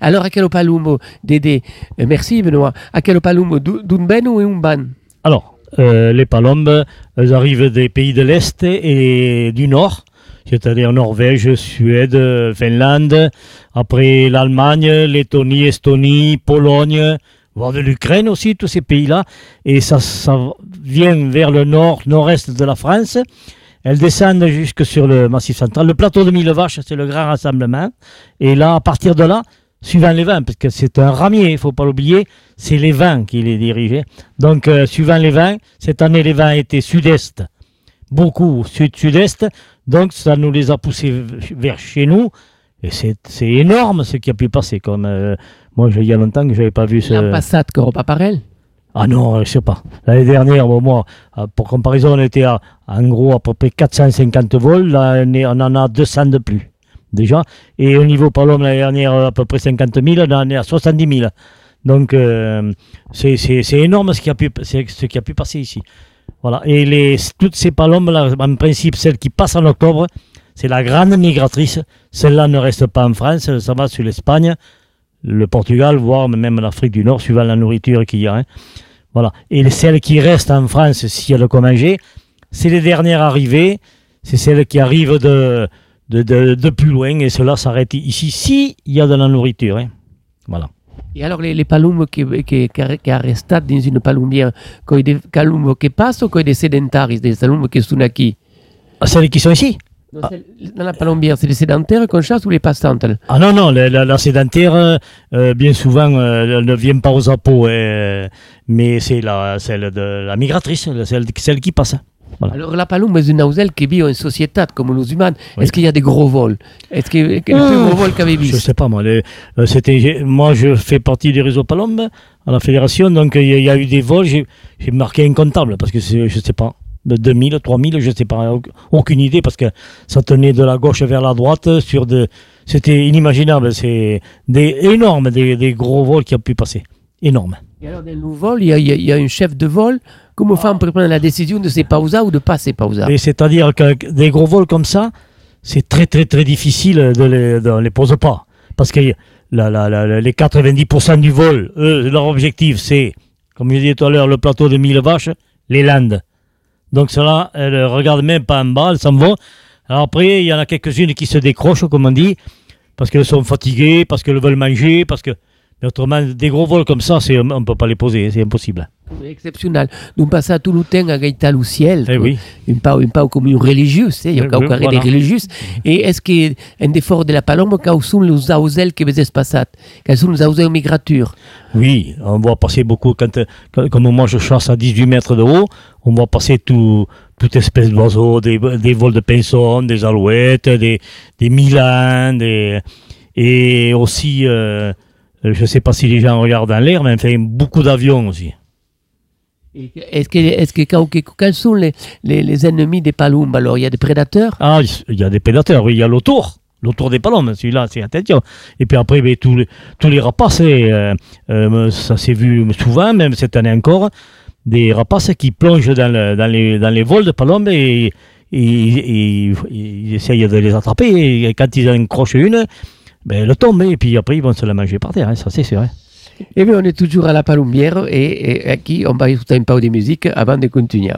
Speaker 1: Alors, à quel palumo Dédé Euh, Merci, Benoît. À quel palumo d'u- D'un ben ou un ban?
Speaker 3: Alors, euh, les palombes, elles arrivent des pays de l'Est et du Nord, c'est-à-dire Norvège, Suède, Finlande, après l'Allemagne, Lettonie, Estonie, Pologne, voire de l'Ukraine aussi, tous ces pays-là. Et ça, ça vient vers le nord, nord-est de la France. Elles descendent jusque sur le Massif central. Le plateau de Mille Vaches, c'est le grand rassemblement. Et là, à partir de là, suivant les vents, parce que c'est un ramier, il ne faut pas l'oublier, c'est les vents qui les dirigent. Donc, euh, suivant les vents, cette année, les vents étaient sud-est, beaucoup sud-sud-est. Donc, ça nous les a poussés vers chez nous. Et c'est énorme ce qui a pu passer. Comme, euh, moi, il y a longtemps que je n'avais pas vu ce.
Speaker 1: La passade Coropa Parel
Speaker 3: Ah non, je sais pas. L'année dernière, moi, euh, pour comparaison, on était à, en gros à peu près 450 vols. Là, on en a 200 de plus, déjà. Et au niveau Palom, l'année dernière, à peu près 50 000, là, on est à 70 000. Donc, euh, c'est énorme ce qui, a pu, ce qui a pu passer ici. Voilà. Et les, toutes ces palombes, là, en principe, celles qui passent en octobre, c'est la grande migratrice. Celle-là ne reste pas en France, ça va sur l'Espagne, le Portugal, voire même l'Afrique du Nord, suivant la nourriture qu'il y a. hein. Voilà. Et les- celles qui restent en France, s'il y a de quoi manger, c'est les dernières arrivées, c'est celles qui arrivent de, de, de, de plus loin, et cela s'arrête ici, si il y a de la nourriture. hein. Voilà.
Speaker 1: Et alors, les, les palumes qui, qui, qui, qui restent dans une palumbière, quand des palumes qui passent ou quand des sédentaires, des palumes qui sont acquis
Speaker 3: Ah, Celles qui sont ici?
Speaker 1: Dans la palombière, c'est les sédentaires qu'on chasse ou les passantes
Speaker 3: Ah non, non, la, la- la sédentaire, euh, euh, bien souvent, euh, elle ne vient pas aux appos, euh, mais c'est la, celle de la migratrice, celle, celle qui passe. Voilà.
Speaker 1: Alors, la palume est une auselle qui vit en société comme nous humains. Est-ce qu'il y a des gros vols? Est-ce quel est le plus gros vol qu'avez
Speaker 3: Je
Speaker 1: vu
Speaker 3: sais pas, moi. les- euh, c'était, j'ai- moi, je fais partie du réseau Palombe à la fédération, donc il y, a- y a eu des vols, j'ai, j'ai marqué incontable, parce que je sais pas, 2000, 3000, je sais pas, au- aucune idée, parce que ça tenait de la gauche vers la droite, sur de, c'était inimaginable, c'est des énormes, des, des gros vols qui ont pu passer. Énorme.
Speaker 1: Et alors, dans le vol, il y, a, il y a- il y a un chef de vol. Comment on peut prendre la décision de se pauser ou de pas se pauser
Speaker 3: Et c'est-à-dire que des gros vols comme ça, c'est très très très difficile de les, de les pose pas. Parce que la- la- la- les 90% du vol, eux, leur objectif, c'est, comme je disais tout à l'heure, le plateau de Mille Vaches, les Landes. Donc cela, elles ne regardent même pas en bas, elles s'en vont. Alors après, il y en a quelques-unes qui se décrochent, comme on dit, parce qu'elles sont fatiguées, parce qu'elles veulent manger, parce que... Mais autrement, des gros vols comme ça, c'est, on ne peut pas les poser, c'est impossible.
Speaker 1: Exceptionnel. Nous passons tout le temps à Gaïtal au ciel.
Speaker 3: Eh oui.
Speaker 1: Une pas, une pas comme une religieuse, il y a
Speaker 3: Eh
Speaker 1: encore
Speaker 3: oui,
Speaker 1: des religieuses. Et est-ce que un des forts de la palombe, quand sont les ausels qui veulent passer Quels sont les ausels migratures?
Speaker 3: Oui, on voit passer beaucoup, quand, quand- comme moi je chasse à 18 mètres de haut, on voit passer tout, toute espèce d'oiseaux, des, des vols de pinsons, des alouettes, des, des milans, des, et aussi, euh, je ne sais pas si les gens regardent en l'air, mais enfin, beaucoup d'avions aussi.
Speaker 1: Est-ce que, est-ce que quels sont les, les, les ennemis des palombes? Alors, il y a des prédateurs?
Speaker 3: Ah, il y a des prédateurs, oui, il y a l'autour. L'autour des palombes, celui-là, c'est attention. Et puis après, ben, tous, les, tous les rapaces, euh, euh, ça s'est vu souvent, même cette année encore, des rapaces qui plongent dans, le- dans les, dans les vols de palombes et, et- et- et ils essayent de les attraper. Et quand ils en crochent une, ben, elle tombe et puis après, ils vont se la manger par terre, hein, ça c'est sûr. hein.
Speaker 1: Eh bien, on est toujours à la palombière et, et aquí on va écouter un peu de musique avant de continuer.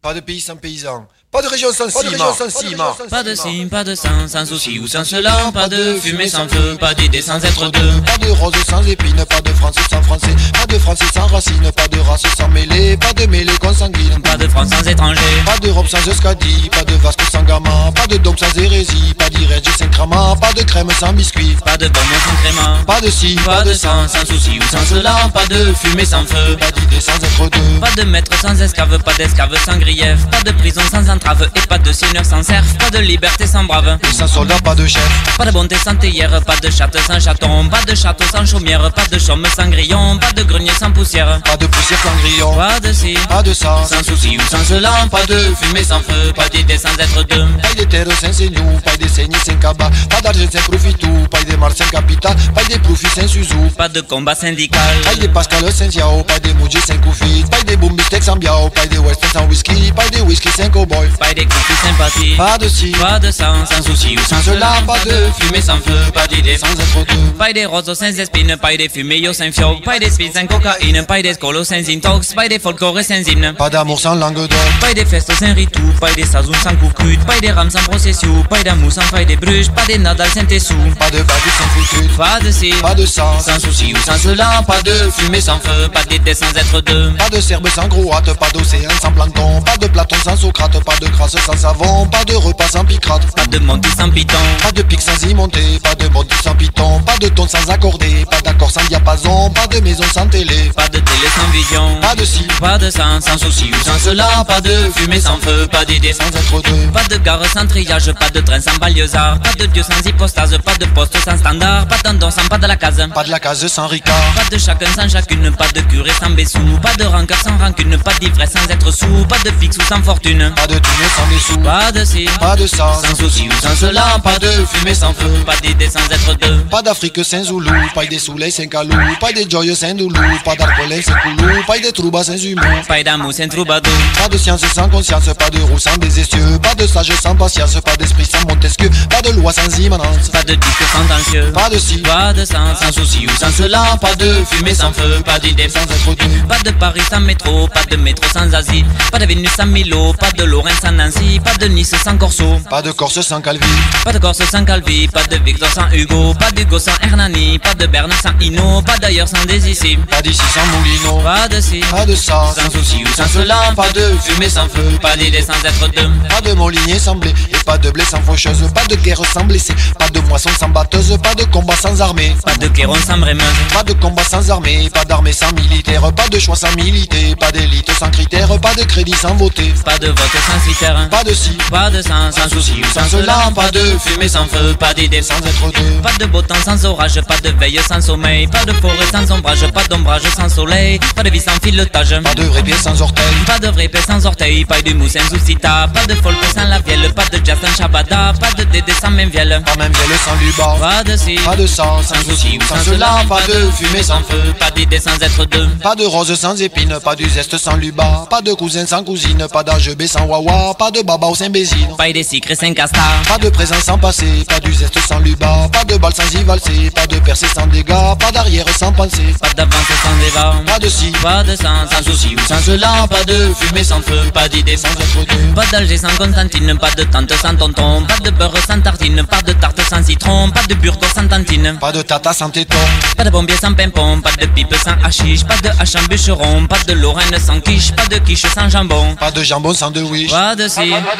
Speaker 12: Pas de pays sans paysans, Pas de région sans
Speaker 13: Pas de
Speaker 12: ciment.
Speaker 13: région sans ciment.
Speaker 14: Pas de signe, pas de sang, sans souci ou sans cela, pas de fumée sans feu, pas d'idée sans être deux.
Speaker 12: Pas de rose sans épines, pas de français sans français, pas de français sans racines, pas de race sans mêlée, pas de mêlée consanguine,
Speaker 14: Pas de France sans étranger,
Speaker 12: pas d'Europe sans Euskadi, pas de Vasco sans gamin, pas de dôme sans hérésie, pas d'Irège sans crama, pas de crème sans biscuit,
Speaker 14: pas de bonbons sans crément,
Speaker 12: pas de ci,
Speaker 14: pas de sang, sans souci ou sans cela, pas de fumée sans feu,
Speaker 12: pas d'idée sans être deux,
Speaker 14: pas de maître sans esclave, pas d'esclave sans grief, pas de prison sans entrave et pas de seigneur sans serf, pas de liberté sans brave,
Speaker 12: et sans soldat, pas de chef,
Speaker 14: pas de bonté sans théière, pas de chatte sans chaton, pas de château sans chaumière, pas de chaume sans grillon, pas de grenier sans poussière,
Speaker 12: pas de poussière sans grillon,
Speaker 14: pas de ci,
Speaker 12: pas de ça,
Speaker 14: sans souci ou sans cela, pas de fumée sans feu, pas d'idée sans être deux.
Speaker 12: Pas de terre sans seignou, pas de saignée sans cabas, pas d'argent sans profitou, pas de mars sans capital, pas de profit sans suzou,
Speaker 14: Pas de combat syndical,
Speaker 12: pas de pascal sans yao, pas de moudjé sans koufi, pas de boom sans biao, pas de western sans whisky, pas de whisky sans cowboy,
Speaker 14: pas de coups sympathie,
Speaker 12: pas de ci,
Speaker 14: pas de sang, sans souci ou sans cela, pas de fumée sans feu, pas d'idée
Speaker 12: sans être deux,
Speaker 14: pas de roses sans espines, pas de fumée yo sans fio, pas de speed sans cocaïne, pas de scolo sans intox, pas de folklore sans hymne,
Speaker 12: pas d'amour sans langue d'or,
Speaker 14: pas de festes sans ritou, pas de sazoun sans coucrute, pas de rames sans procession, pas d'amour sans faille de bruges, pas de nadal sans tessou,
Speaker 12: pas de bague sans foutu,
Speaker 14: pas de ci,
Speaker 12: pas de sang,
Speaker 14: sans souci ou sans cela, pas de fumée sans feu, pas d'idée sans être deux,
Speaker 12: pas de serbe sans croate, pas d'océan sans plancton, pas de Platon sans Socrate, pas de crasse sans savon, pas de repas sans picrate,
Speaker 14: pas de monty sans piton,
Speaker 12: pas de pic sans y monter, pas de monty sans piton, pas de ton sans accordé, pas d'accord sans diapason, pas de maison sans télé,
Speaker 14: pas de télé sans vision,
Speaker 12: pas de ci,
Speaker 14: pas de sang, sans souci ou sans cela, pas de fumée sans feu, pas d'idée sans
Speaker 12: être deux,
Speaker 14: Pas de gare sans triage, pas de train sans banlieusard, pas de dieu sans hypostase, pas de poste sans standard, pas d'endon sans pas de la case,
Speaker 12: pas de la case sans ricard,
Speaker 14: pas de chacun sans chacune, pas de curé sans bessou, pas de rancœur sans rancune, pas d'ivresse sans être sous, pas de fixe ou sans fortune,
Speaker 12: pas de thune sans des sous,
Speaker 14: pas de ci,
Speaker 12: pas de ça,
Speaker 14: sans souci ou sans cela, pas de fumée sans feu, pas d'idée sans être deux,
Speaker 12: pas d'Afrique sans Zoulou, pas de soleil sans calou, pas de joyeux sans doulou, pas d'arcolin sans coulou, pas de trouba sans humour,
Speaker 14: pas d'amour sans troubadour,
Speaker 12: pas de science sans conscience, pas de roux sans des essieux, pas de sage sans patience, pas d'esprit sans Montesquieu, pas de loi sans immanence,
Speaker 14: pas de disque sentencieux,
Speaker 12: pas de ci,
Speaker 14: pas de sang, sans souci ou sans cela, pas de fumée sans feu, pas d'idée
Speaker 12: sans être deux,
Speaker 14: Pas de Paris sans métro, pas de métro sans Asie, pas de Vénus sans Milo, pas de Lorraine sans Nancy, pas de Nice sans Corso,
Speaker 12: pas de Corse sans Calvi,
Speaker 14: pas de Corse sans Calvi, pas de Victor sans Hugo, pas d'Hugo sans Hernani, pas de Berne sans Hino, pas d'ailleurs sans ici,
Speaker 12: pas d'ici sans Moulino,
Speaker 14: pas de ci,
Speaker 12: pas de ça,
Speaker 14: sans souci ou sans cela, pas de fumée sans feu, pas d'idée sans être deux,
Speaker 12: pas de Molinier sans blé, et pas de blé sans faucheuse, pas de guerre sans blessé, pas de moisson sans batteuse, pas de combat sans armée,
Speaker 14: pas de Kéron sans brémeuse,
Speaker 12: pas de combat sans armée, pas d'armée sans militaire, pas de choix sans militer, pas d'élite sans critère, pas de crédit sans voter,
Speaker 14: pas de vote sans
Speaker 12: pas de ci,
Speaker 14: pas de sang, sans souci ou sans cela, pas de fumée sans feu, pas d'idée sans
Speaker 12: sans être deux,
Speaker 14: Pas de beau temps sans orage, pas de veille sans sommeil, pas de forêt sans ombrage, pas d'ombrage sans soleil, pas de vie sans filetage,
Speaker 12: pas de vrai pied sans orteil,
Speaker 14: pas de vrai paix sans orteil, pas de mousse sans soucita, pas de folk sans la vielle, pas de jazz sans shabada, pas de dédé sans même vielle,
Speaker 12: pas même vielle sans luba,
Speaker 14: pas de ci,
Speaker 12: pas de sang
Speaker 14: sans souci ou sans cela, pas de fumée sans feu, pas d'idée sans être deux,
Speaker 12: pas de rose sans épine, pas du zeste sans luba, pas de cousin sans cousine, pas d'AGB sans wawa, pas de baba ou sans bésine,
Speaker 14: pas de secret sans castar,
Speaker 12: pas de présent sans passé, pas du zeste sans luba, pas de balle sans y valser, pas de percée sans dégâts, pas d'arrière sans penser,
Speaker 14: pas d'avance sans
Speaker 12: pas de ci,
Speaker 14: pas de sang, sans souci ou sans cela, pas de fumée sans feu, pas d'idée sans
Speaker 12: deux,
Speaker 14: Pas d'Alger sans Constantine, pas de tante sans tonton, pas de beurre sans tartine, pas de tarte sans citron, pas de burgo sans tantine,
Speaker 12: pas de tata sans téton,
Speaker 14: pas de bombier sans pimpon, pas de pipe sans hachiche, pas de hache en bûcheron, pas de lorraine sans quiche, pas de quiche sans jambon,
Speaker 12: pas de jambon sans de wish,
Speaker 14: pas de si,
Speaker 12: Pas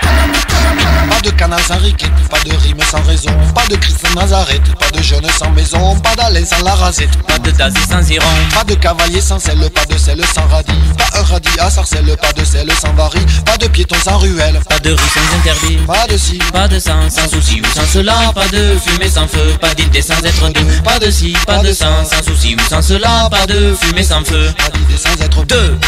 Speaker 12: de canal sans riquette, pas de rime sans raison, pas de Christ sans Nazareth, pas de jeune sans maison, pas d'Alain sans la rasette,
Speaker 14: pas de dazi sans iron,
Speaker 12: pas de cavalier sans sel, pas de sel sans radis, pas un radis à sarcelle, pas de sel sans varie, pas de piéton sans ruelle,
Speaker 14: pas de rue sans interdit,
Speaker 12: pas de ci,
Speaker 14: pas de sang, sans souci ou sans cela, pas de fumée sans feu, pas d'idée sans être deux, pas de si, pas de sang, sans souci ou sans cela, pas de fumée sans feu,
Speaker 12: pas d'idée sans être
Speaker 14: deux.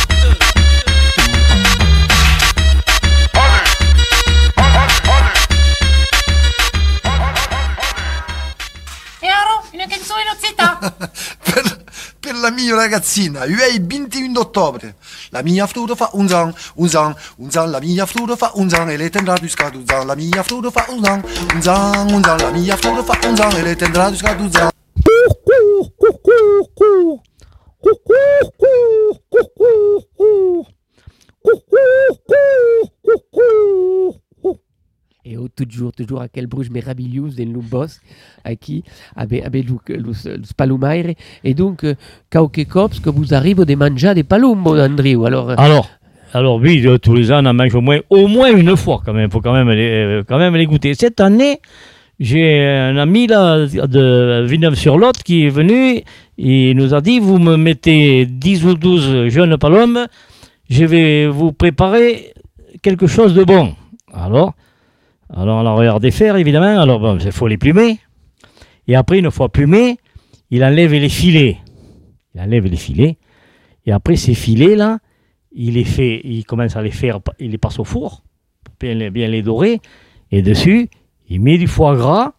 Speaker 13: la mia ragazzina, lei 21 ottobre. La mia frutta fa un zan, un zan, un zan, la mia frutta fa un zan, e le tendrà du scaduzan. La mia frutta fa un zan, un zan, un zan, la mia frutta fa un zan, e le tendrà du scaduzan zang.
Speaker 1: toujours, toujours aquel bruge meraviglius den Lumbos, aquí, avec, avec los, los, los palumaires. Et donc, euh, quelques cops que vous arrivez de manger des palumbo, Andrew. Alors, euh,
Speaker 3: Alors, alors oui, euh, tous les ans, on en mange au moins, au moins une fois quand même. Il faut quand même, les, euh, quand même les goûter. Cette année, j'ai un ami là, de Villeneuve-sur-Lot qui est venu et nous a dit vous me mettez 10 ou 12 jeunes palombes, je vais vous préparer quelque chose de bon. Alors, alors on a regardé faire évidemment. Alors, bon, il faut les plumer. Et après, une fois plumés, il enlève les filets. Il enlève les filets. Et après, ces filets-là, il les fait, il commence à les faire, il les passe au four, pour bien bien les dorer. Et dessus, il met du foie gras.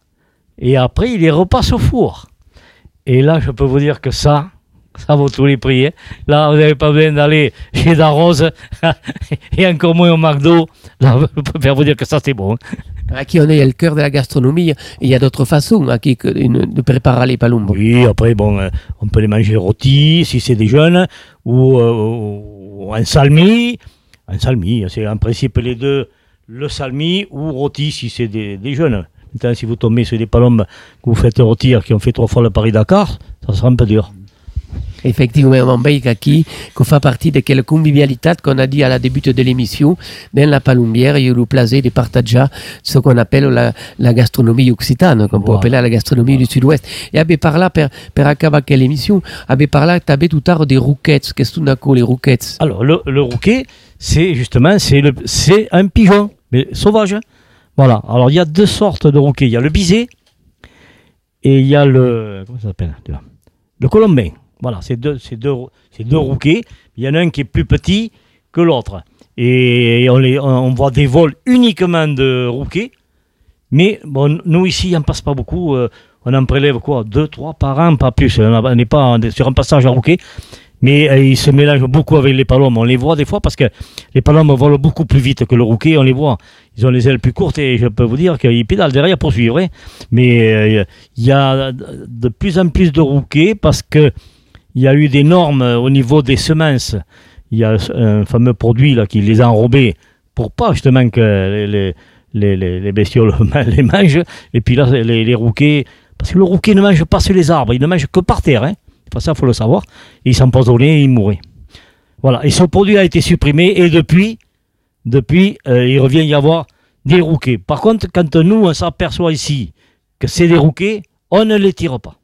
Speaker 3: Et après, il les repasse au four. Et là, je peux vous dire que ça, ça vaut tous les prix. hein. Là, vous n'avez pas besoin d'aller chez Darose et encore moins au McDo. Là, je préfère vous dire que ça, c'est bon. hein.
Speaker 1: Aquí on est le cœur de la gastronomie. Il y a d'autres façons que une- de préparer les palombos.
Speaker 3: Oui, après, bon, euh, on peut les manger rôtis si c'est des jeunes, ou, euh, ou un salmi. Un salmi, c'est en principe les deux, le salmi ou rôti si c'est des, des jeunes. Maintenant, si vous tombez sur des palombes que vous faites rôtir qui ont fait trois fois le Paris-Dakar, ça sera un peu dur.
Speaker 1: Effectivement, qu'on fait partie de quelle convivialité qu'on a dit à la début de l'émission, dans la palombière, il y a eu le plaisir de partager ce qu'on appelle la, la gastronomie occitane, qu'on peut appeler la gastronomie du sud-ouest. Et avait par là, per, per acabar quelle émission, avait par là, t'avais tout tard des rouquettes. Qu'est-ce que tu as les rouquettes?
Speaker 3: Alors, le, le rouquet, c'est justement, c'est le- c'est un pigeon, mais sauvage. hein. Voilà. Alors, il y a deux sortes de rouquets. Il y a le bisé et il y a le. Comment ça s'appelle Le colombin. Voilà, c'est deux, c'est deux, deux rouquets. Il y en a un qui est plus petit que l'autre. Et on, les, on voit des vols uniquement de rouquets. Mais bon, nous ici, on passe pas beaucoup. euh, on en prélève quoi Deux, trois par an, pas plus. On n'est pas sur un passage à rouquet. Mais euh, ils se mélangent beaucoup avec les palombes. On les voit des fois parce que les palombes volent beaucoup plus vite que le rouquet. On les voit. Ils ont les ailes plus courtes et je peux vous dire qu'ils pédalent derrière pour suivre. hein. Mais euh, il y a de plus en plus de rouquets parce que il y a eu des normes euh, au niveau des semences. Il y a un fameux produit là qui les a enrobés pour pas justement que les, les, les, les- les bestioles les mangent. Et puis là, les, rouquets, parce que le rouquet ne mange pas sur les arbres, il ne mange que par terre. Hein. Pas ça, faut le savoir. Il s'empoisonnait et il mourait. Voilà. Et ce produit a été supprimé et depuis, depuis, euh, il revient y avoir des rouquets. Par contre, quand nous, on s'aperçoit ici que c'est des rouquets, on ne les tire pas.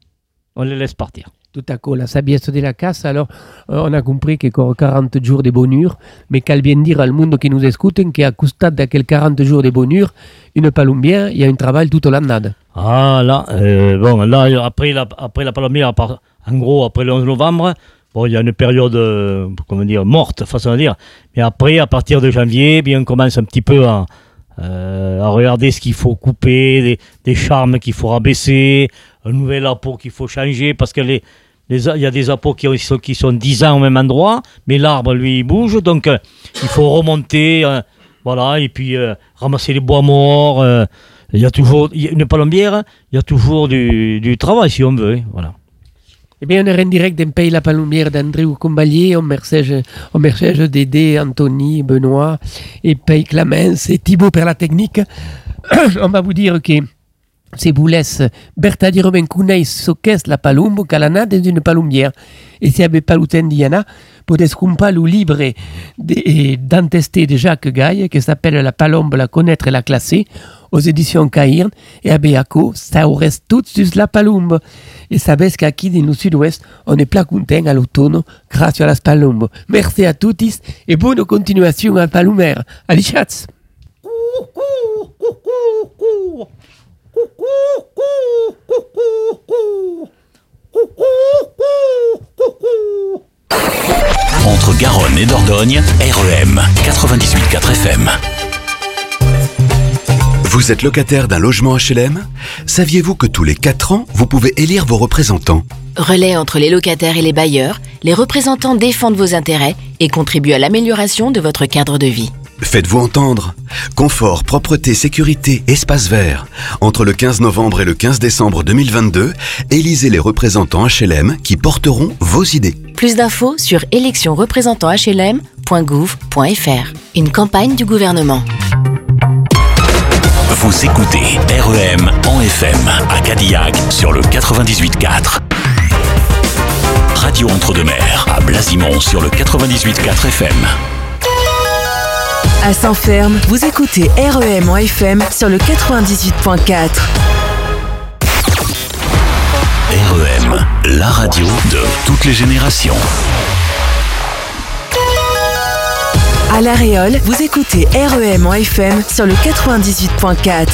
Speaker 3: On les laisse partir.
Speaker 1: Tout à coup, la sabiesse de la casse, alors euh, on a compris qu'il y encore 40 jours de bonheur, mais qu'elle vient dire al monde qui nous écoute qu'à costat d'aquel 40 jours de bonheur, une palombière, il y a un travail tout au l'année.
Speaker 3: Ah là, euh, bon, là, après la, après la palombière, à en gros, après le 11 novembre, bon, il y a une période, euh, comment dire, morte, façon de dire. Mais après, à partir de janvier, bien, on commence un petit peu à, à regarder ce qu'il faut couper, des, charmes qu'il faut rabaisser, un nouvel appôt qu'il faut changer, parce que les, il y a des apôts qui, sont- qui sont 10 ans au même endroit, mais l'arbre, lui, il bouge, donc euh, il faut remonter, euh, voilà, et puis euh, ramasser les bois morts. il y a toujours, une palombière, il y a toujours du, travail, si on veut, hein, voilà.
Speaker 1: Eh bien, on est en direct d'un pays la palombière d'André Combalier, on remercie, on remercie Dédé, Anthony, Benoît, et Pei Clamence et Thibaut pour la technique. on va vous dire que se verdaderament conèixer ce qu'est la palombe, qu'elle en a dans une palombière. Et si pas l'outil d'Iana, pouvez comprer le livre de- d'entesté de Jacques Gaille qui s'appelle La palombe, la connaître et la classer aux éditions Cairn et à Beaco, ça reste tout sur la palombe. Et savez qu'ici, dans le sud-ouest, on est plein content à l'automne grâce à la palombe. Merci à tous et bonne continuation à Palomère. Allez, chats!
Speaker 15: Entre Garonne et Dordogne, REM 98.4 FM.
Speaker 16: Vous êtes locataire d'un logement HLM Saviez-vous que tous les 4 ans, vous pouvez élire vos représentants?
Speaker 17: Relais entre les locataires et les bailleurs, les représentants défendent vos intérêts et contribuent à l'amélioration de votre cadre de vie.
Speaker 16: Faites-vous entendre. Confort, propreté, sécurité, espace vert. Entre le 15 novembre et le 15 décembre 2022, élisez les représentants HLM qui porteront vos idées.
Speaker 17: Plus d'infos sur électionsreprésentantshLM.gouv.fr. Une campagne du gouvernement.
Speaker 15: Vous écoutez REM en FM à Cadillac sur le 98.4. Radio Entre-deux-Mers à Blasimont sur le 98.4 FM.
Speaker 18: À Saint-Ferme, vous écoutez REM en FM sur le 98.4.
Speaker 15: REM, la radio de toutes les générations.
Speaker 18: À l'Aréole, vous écoutez REM en FM sur le 98.4.